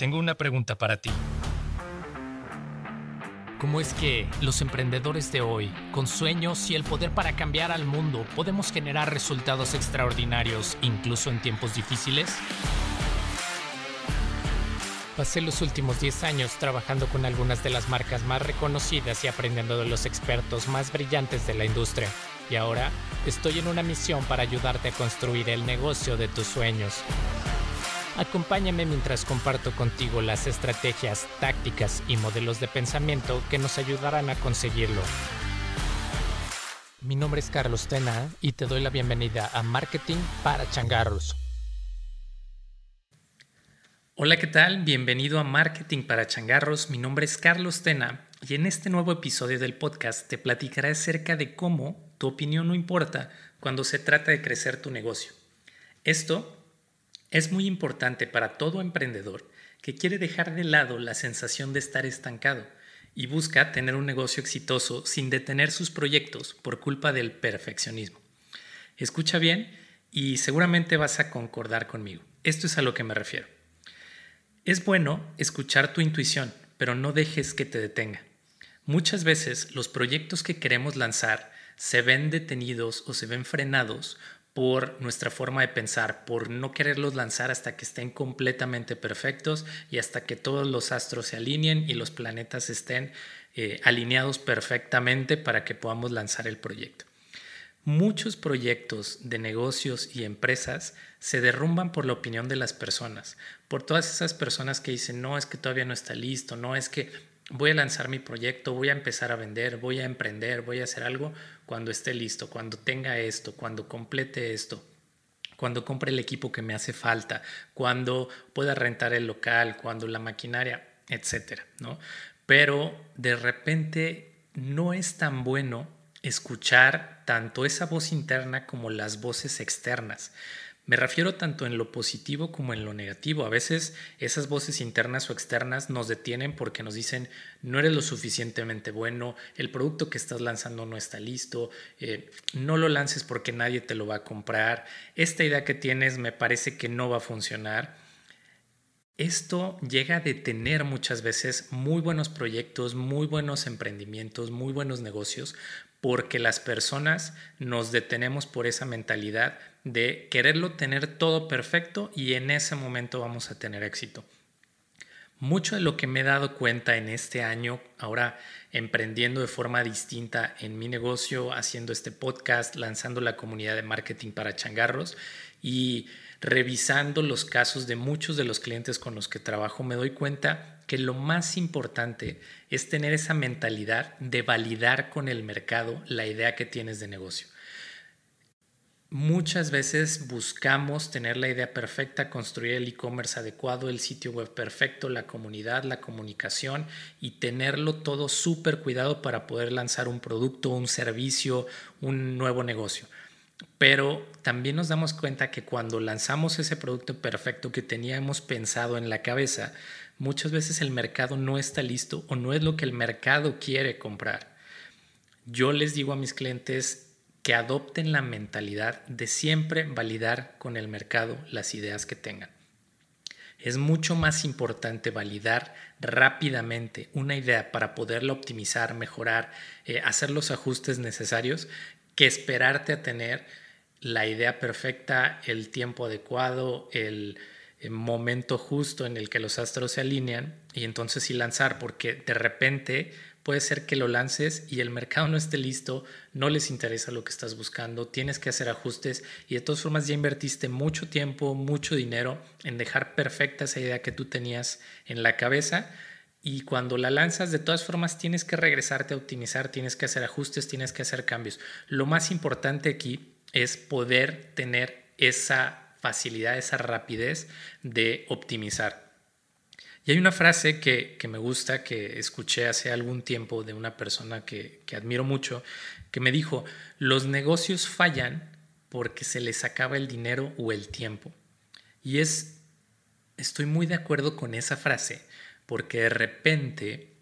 tengo una pregunta para ti. ¿Cómo es que los emprendedores de hoy, con sueños y el poder para cambiar al mundo, podemos generar resultados extraordinarios incluso en tiempos difíciles? Pasé los últimos 10 años trabajando con algunas de las marcas más reconocidas y aprendiendo de los expertos más brillantes de la industria. Y ahora estoy en una misión para ayudarte a construir el negocio de tus sueños. Acompáñame mientras comparto contigo las estrategias, tácticas y modelos de pensamiento que nos ayudarán a conseguirlo. Mi nombre es Carlos Tena y te doy la bienvenida a Marketing para Changarros. Hola, ¿qué tal? Bienvenido a Marketing para Changarros. Mi nombre es Carlos Tena y en este nuevo episodio del podcast te platicaré acerca de cómo tu opinión no importa cuando se trata de crecer tu negocio. Esto es muy importante para todo emprendedor que quiere dejar de lado la sensación de estar estancado y busca tener un negocio exitoso sin detener sus proyectos por culpa del perfeccionismo. Escucha bien y seguramente vas a concordar conmigo. Esto es a lo que me refiero. Es bueno escuchar tu intuición, pero no dejes que te detenga. Muchas veces los proyectos que queremos lanzar se ven detenidos o se ven frenados por nuestra forma de pensar, por no quererlos lanzar hasta que estén completamente perfectos y hasta que todos los astros se alineen y los planetas estén eh, alineados perfectamente para que podamos lanzar el proyecto. Muchos proyectos de negocios y empresas se derrumban por la opinión de las personas, por todas esas personas que dicen, no, es que todavía no está listo, no, es que voy a lanzar mi proyecto, voy a empezar a vender, voy a emprender, voy a hacer algo cuando esté listo, cuando tenga esto, cuando complete esto, cuando compre el equipo que me hace falta, cuando pueda rentar el local, cuando la maquinaria, etcétera, ¿no? Pero de repente no es tan bueno escuchar tanto esa voz interna como las voces externas. Me refiero tanto en lo positivo como en lo negativo. A veces esas voces internas o externas nos detienen porque nos dicen no eres lo suficientemente bueno, el producto que estás lanzando no está listo, eh, no lo lances porque nadie te lo va a comprar, esta idea que tienes me parece que no va a funcionar. Esto llega a detener muchas veces muy buenos proyectos, muy buenos emprendimientos, muy buenos negocios, porque las personas nos detenemos por esa mentalidad de quererlo tener todo perfecto y en ese momento vamos a tener éxito. Mucho de lo que me he dado cuenta en este año, ahora emprendiendo de forma distinta en mi negocio, haciendo este podcast, lanzando la comunidad de marketing para changarros y revisando los casos de muchos de los clientes con los que trabajo, me doy cuenta que lo más importante es tener esa mentalidad de validar con el mercado la idea que tienes de negocio. Muchas veces buscamos tener la idea perfecta, construir el e-commerce adecuado, el sitio web perfecto, la comunidad, la comunicación y tenerlo todo súper cuidado para poder lanzar un producto, un servicio, un nuevo negocio. Pero también nos damos cuenta que cuando lanzamos ese producto perfecto que teníamos pensado en la cabeza, muchas veces el mercado no está listo o no es lo que el mercado quiere comprar. Yo les digo a mis clientes que adopten la mentalidad de siempre validar con el mercado las ideas que tengan. Es mucho más importante validar rápidamente una idea para poderla optimizar, mejorar, eh, hacer los ajustes necesarios, que esperarte a tener la idea perfecta, el tiempo adecuado, el, momento justo en el que los astros se alinean y entonces sí lanzar, porque de repente puede ser que lo lances y el mercado no esté listo, no les interesa lo que estás buscando, tienes que hacer ajustes y de todas formas ya invertiste mucho tiempo, mucho dinero en dejar perfecta esa idea que tú tenías en la cabeza. Y cuando la lanzas, de todas formas, tienes que regresarte a optimizar, tienes que hacer ajustes, tienes que hacer cambios. Lo más importante aquí es poder tener esa facilidad, esa rapidez de optimizar. Y hay una frase que, me gusta, que escuché hace algún tiempo de una persona que, que admiro mucho, que me dijo, los negocios fallan porque se les acaba el dinero o el tiempo. Y es, estoy muy de acuerdo con esa frase, porque de repente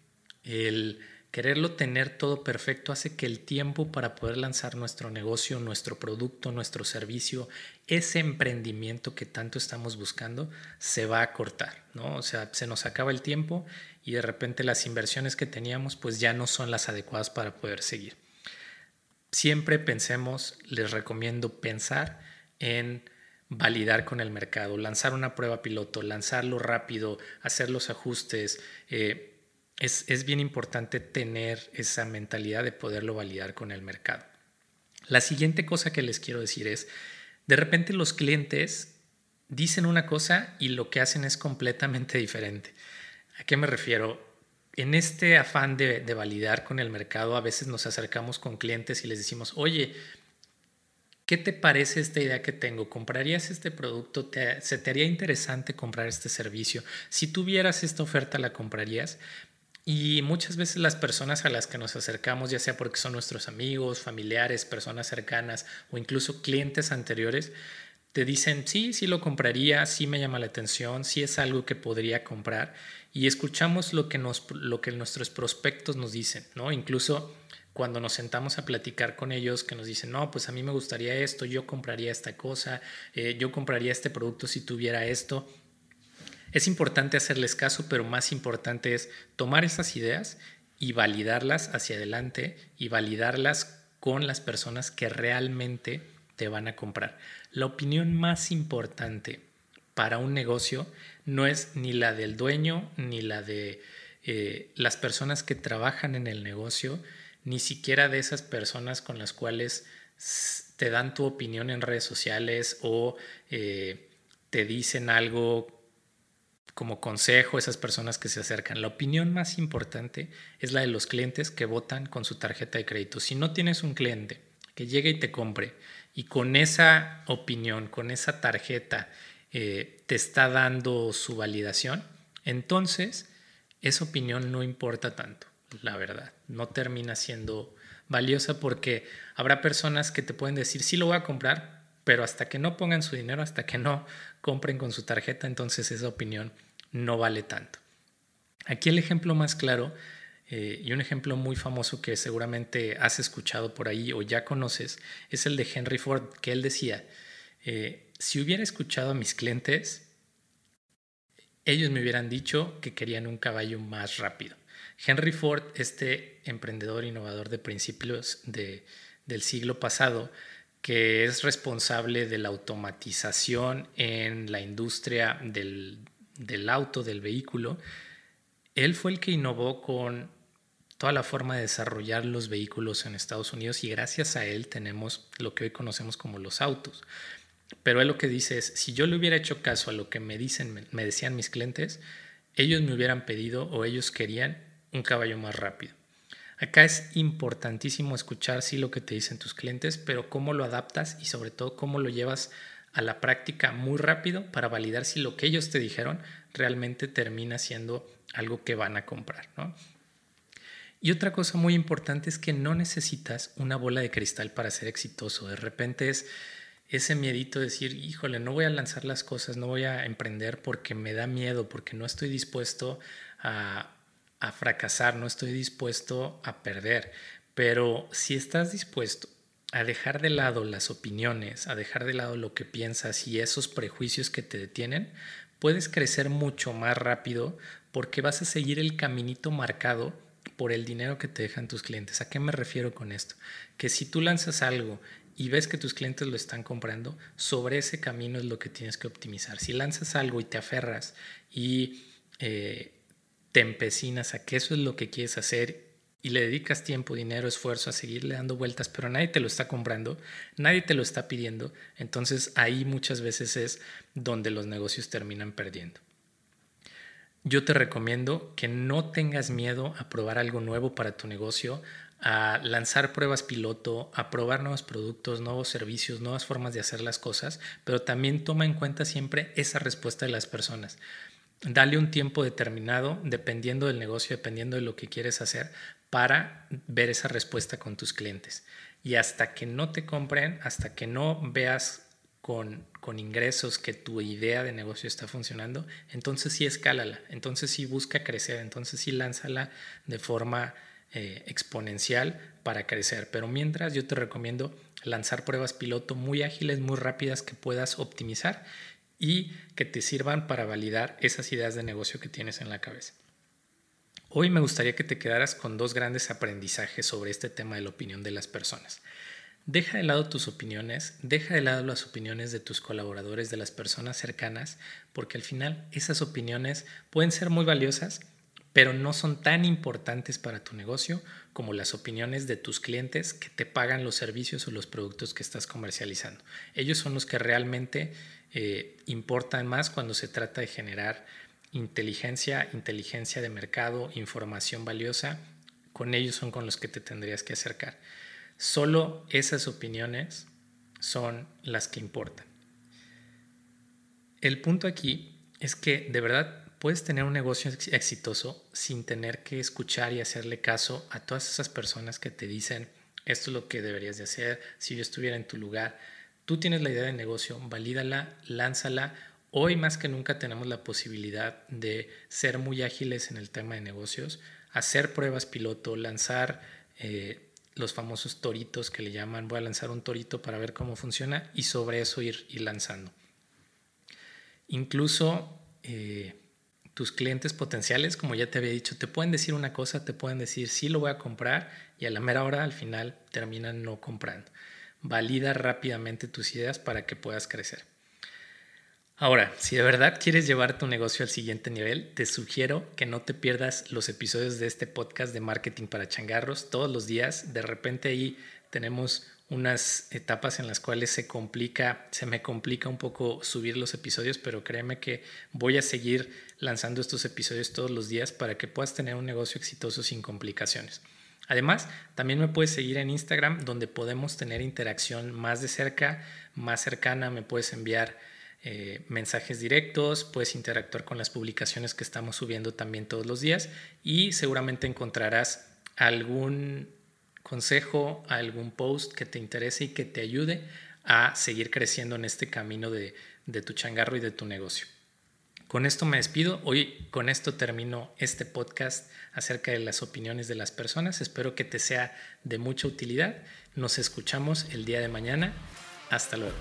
el quererlo tener todo perfecto hace que el tiempo para poder lanzar nuestro negocio, nuestro producto, nuestro servicio, ese emprendimiento que tanto estamos buscando, se va a cortar, ¿no? O sea, se nos acaba el tiempo y de repente las inversiones que teníamos pues ya no son las adecuadas para poder seguir. Siempre pensemos, les recomiendo pensar en validar con el mercado, lanzar una prueba piloto, lanzarlo rápido, hacer los ajustes. Eh, es, es bien importante tener esa mentalidad de poderlo validar con el mercado. La siguiente cosa que les quiero decir es, de repente los clientes dicen una cosa y lo que hacen es completamente diferente. ¿A qué me refiero? En este afán de, validar con el mercado, a veces nos acercamos con clientes y les decimos, oye, ¿qué te parece esta idea que tengo? ¿Comprarías este producto? ¿Se te haría interesante comprar este servicio? Si tuvieras esta oferta, ¿la comprarías? Y muchas veces las personas a las que nos acercamos, ya sea porque son nuestros amigos, familiares, personas cercanas o incluso clientes anteriores, te dicen, sí, sí lo compraría, sí me llama la atención, sí es algo que podría comprar y escuchamos lo que, nos, lo que nuestros prospectos nos dicen, ¿no? Incluso cuando nos sentamos a platicar con ellos, que nos dicen, no, pues a mí me gustaría esto, yo compraría esta cosa, eh, yo compraría este producto si tuviera esto. Es importante hacerles caso, pero más importante es tomar esas ideas y validarlas hacia adelante y validarlas con las personas que realmente te van a comprar. La opinión más importante para un negocio no es ni la del dueño, ni la de eh, las personas que trabajan en el negocio, ni siquiera de esas personas con las cuales te dan tu opinión en redes sociales o eh, te dicen algo como consejo, esas personas que se acercan. La opinión más importante es la de los clientes que votan con su tarjeta de crédito. Si no tienes un cliente que llegue y te compre y con esa opinión, con esa tarjeta, eh, te está dando su validación, entonces esa opinión no importa tanto, la verdad. No termina siendo valiosa porque habrá personas que te pueden decir, sí lo voy a comprar, pero hasta que no pongan su dinero, hasta que no compren con su tarjeta, entonces esa opinión no vale tanto. Aquí el ejemplo más claro eh, y un ejemplo muy famoso que seguramente has escuchado por ahí o ya conoces es el de Henry Ford, que él decía, eh, si hubiera escuchado a mis clientes, ellos me hubieran dicho que querían un caballo más rápido. Henry Ford, este emprendedor innovador de principios del siglo pasado, que es responsable de la automatización en la industria del, del auto, del vehículo, él fue el que innovó con toda la forma de desarrollar los vehículos en Estados Unidos y gracias a él tenemos lo que hoy conocemos como los autos. Pero él lo que dice es, si yo le hubiera hecho caso a lo que me dicen, me decían mis clientes, ellos me hubieran pedido o ellos querían un caballo más rápido. Acá es importantísimo escuchar sí lo que te dicen tus clientes, pero cómo lo adaptas y sobre todo cómo lo llevas a la práctica muy rápido para validar si lo que ellos te dijeron realmente termina siendo algo que van a comprar. ¿no? Y otra cosa muy importante es que no necesitas una bola de cristal para ser exitoso. De repente es ese miedito de decir, híjole, no voy a lanzar las cosas, no voy a emprender porque me da miedo, porque no estoy dispuesto a, a fracasar, no estoy dispuesto a perder. Pero si estás dispuesto a dejar de lado las opiniones, a dejar de lado lo que piensas y esos prejuicios que te detienen, puedes crecer mucho más rápido porque vas a seguir el caminito marcado por el dinero que te dejan tus clientes. ¿A qué me refiero con esto? Que si tú lanzas algo y ves que tus clientes lo están comprando, sobre ese camino es lo que tienes que optimizar. Si lanzas algo y te aferras y eh, te empecinas a que eso es lo que quieres hacer y le dedicas tiempo, dinero, esfuerzo a seguirle dando vueltas, pero nadie te lo está comprando, nadie te lo está pidiendo, entonces ahí muchas veces es donde los negocios terminan perdiendo yo te recomiendo que no tengas miedo a probar algo nuevo para tu negocio, a lanzar pruebas piloto, a probar nuevos productos, nuevos servicios, nuevas formas de hacer las cosas, pero también toma en cuenta siempre esa respuesta de las personas. Dale un tiempo determinado, dependiendo del negocio, dependiendo de lo que quieres hacer, para ver esa respuesta con tus clientes. Y hasta que no te compren, hasta que no veas con, ingresos que tu idea de negocio está funcionando, entonces sí escálala, entonces sí busca crecer, entonces sí lánzala de forma eh, exponencial para crecer. Pero mientras yo te recomiendo lanzar pruebas piloto muy ágiles, muy rápidas que puedas optimizar y que te sirvan para validar esas ideas de negocio que tienes en la cabeza. Hoy me gustaría que te quedaras con dos grandes aprendizajes sobre este tema de la opinión de las personas. Deja de lado tus opiniones, deja de lado las opiniones de tus colaboradores, de las personas cercanas, porque al final esas opiniones pueden ser muy valiosas, pero no son tan importantes para tu negocio como las opiniones de tus clientes que te pagan los servicios o los productos que estás comercializando. Ellos son los que realmente eh, importan más cuando se trata de generar inteligencia, inteligencia de mercado, información valiosa. Con ellos son con los que te tendrías que acercar. Solo esas opiniones son las que importan. El punto aquí es que de verdad puedes tener un negocio exitoso sin tener que escuchar y hacerle caso a todas esas personas que te dicen esto es lo que deberías de hacer, si yo estuviera en tu lugar. Tú tienes la idea de negocio, valídala, lánzala. Hoy más que nunca tenemos la posibilidad de ser muy ágiles en el tema de negocios, hacer pruebas piloto, lanzar eh, los famosos toritos que le llaman, voy a lanzar un torito para ver cómo funciona y sobre eso ir, lanzando. Incluso eh, tus clientes potenciales, como ya te había dicho, te pueden decir una cosa, te pueden decir sí lo voy a comprar y a la mera hora al final terminan no comprando. Valida rápidamente tus ideas para que puedas crecer. Ahora, si de verdad quieres llevar tu negocio al siguiente nivel, te sugiero que no te pierdas los episodios de este podcast de marketing para changarros todos los días. De repente ahí tenemos unas etapas en las cuales se complica, se me complica un poco subir los episodios, pero créeme que voy a seguir lanzando estos episodios todos los días para que puedas tener un negocio exitoso sin complicaciones. Además, también me puedes seguir en Instagram donde podemos tener interacción más de cerca, más cercana, me puedes enviar eh, mensajes directos, puedes interactuar con las publicaciones que estamos subiendo también todos los días y seguramente encontrarás algún consejo, algún post que te interese y que te ayude a seguir creciendo en este camino de, de tu changarro y de tu negocio. Con esto me despido. Hoy con esto termino este podcast acerca de las opiniones de las personas. Espero que te sea de mucha utilidad. Nos escuchamos el día de mañana. Hasta luego.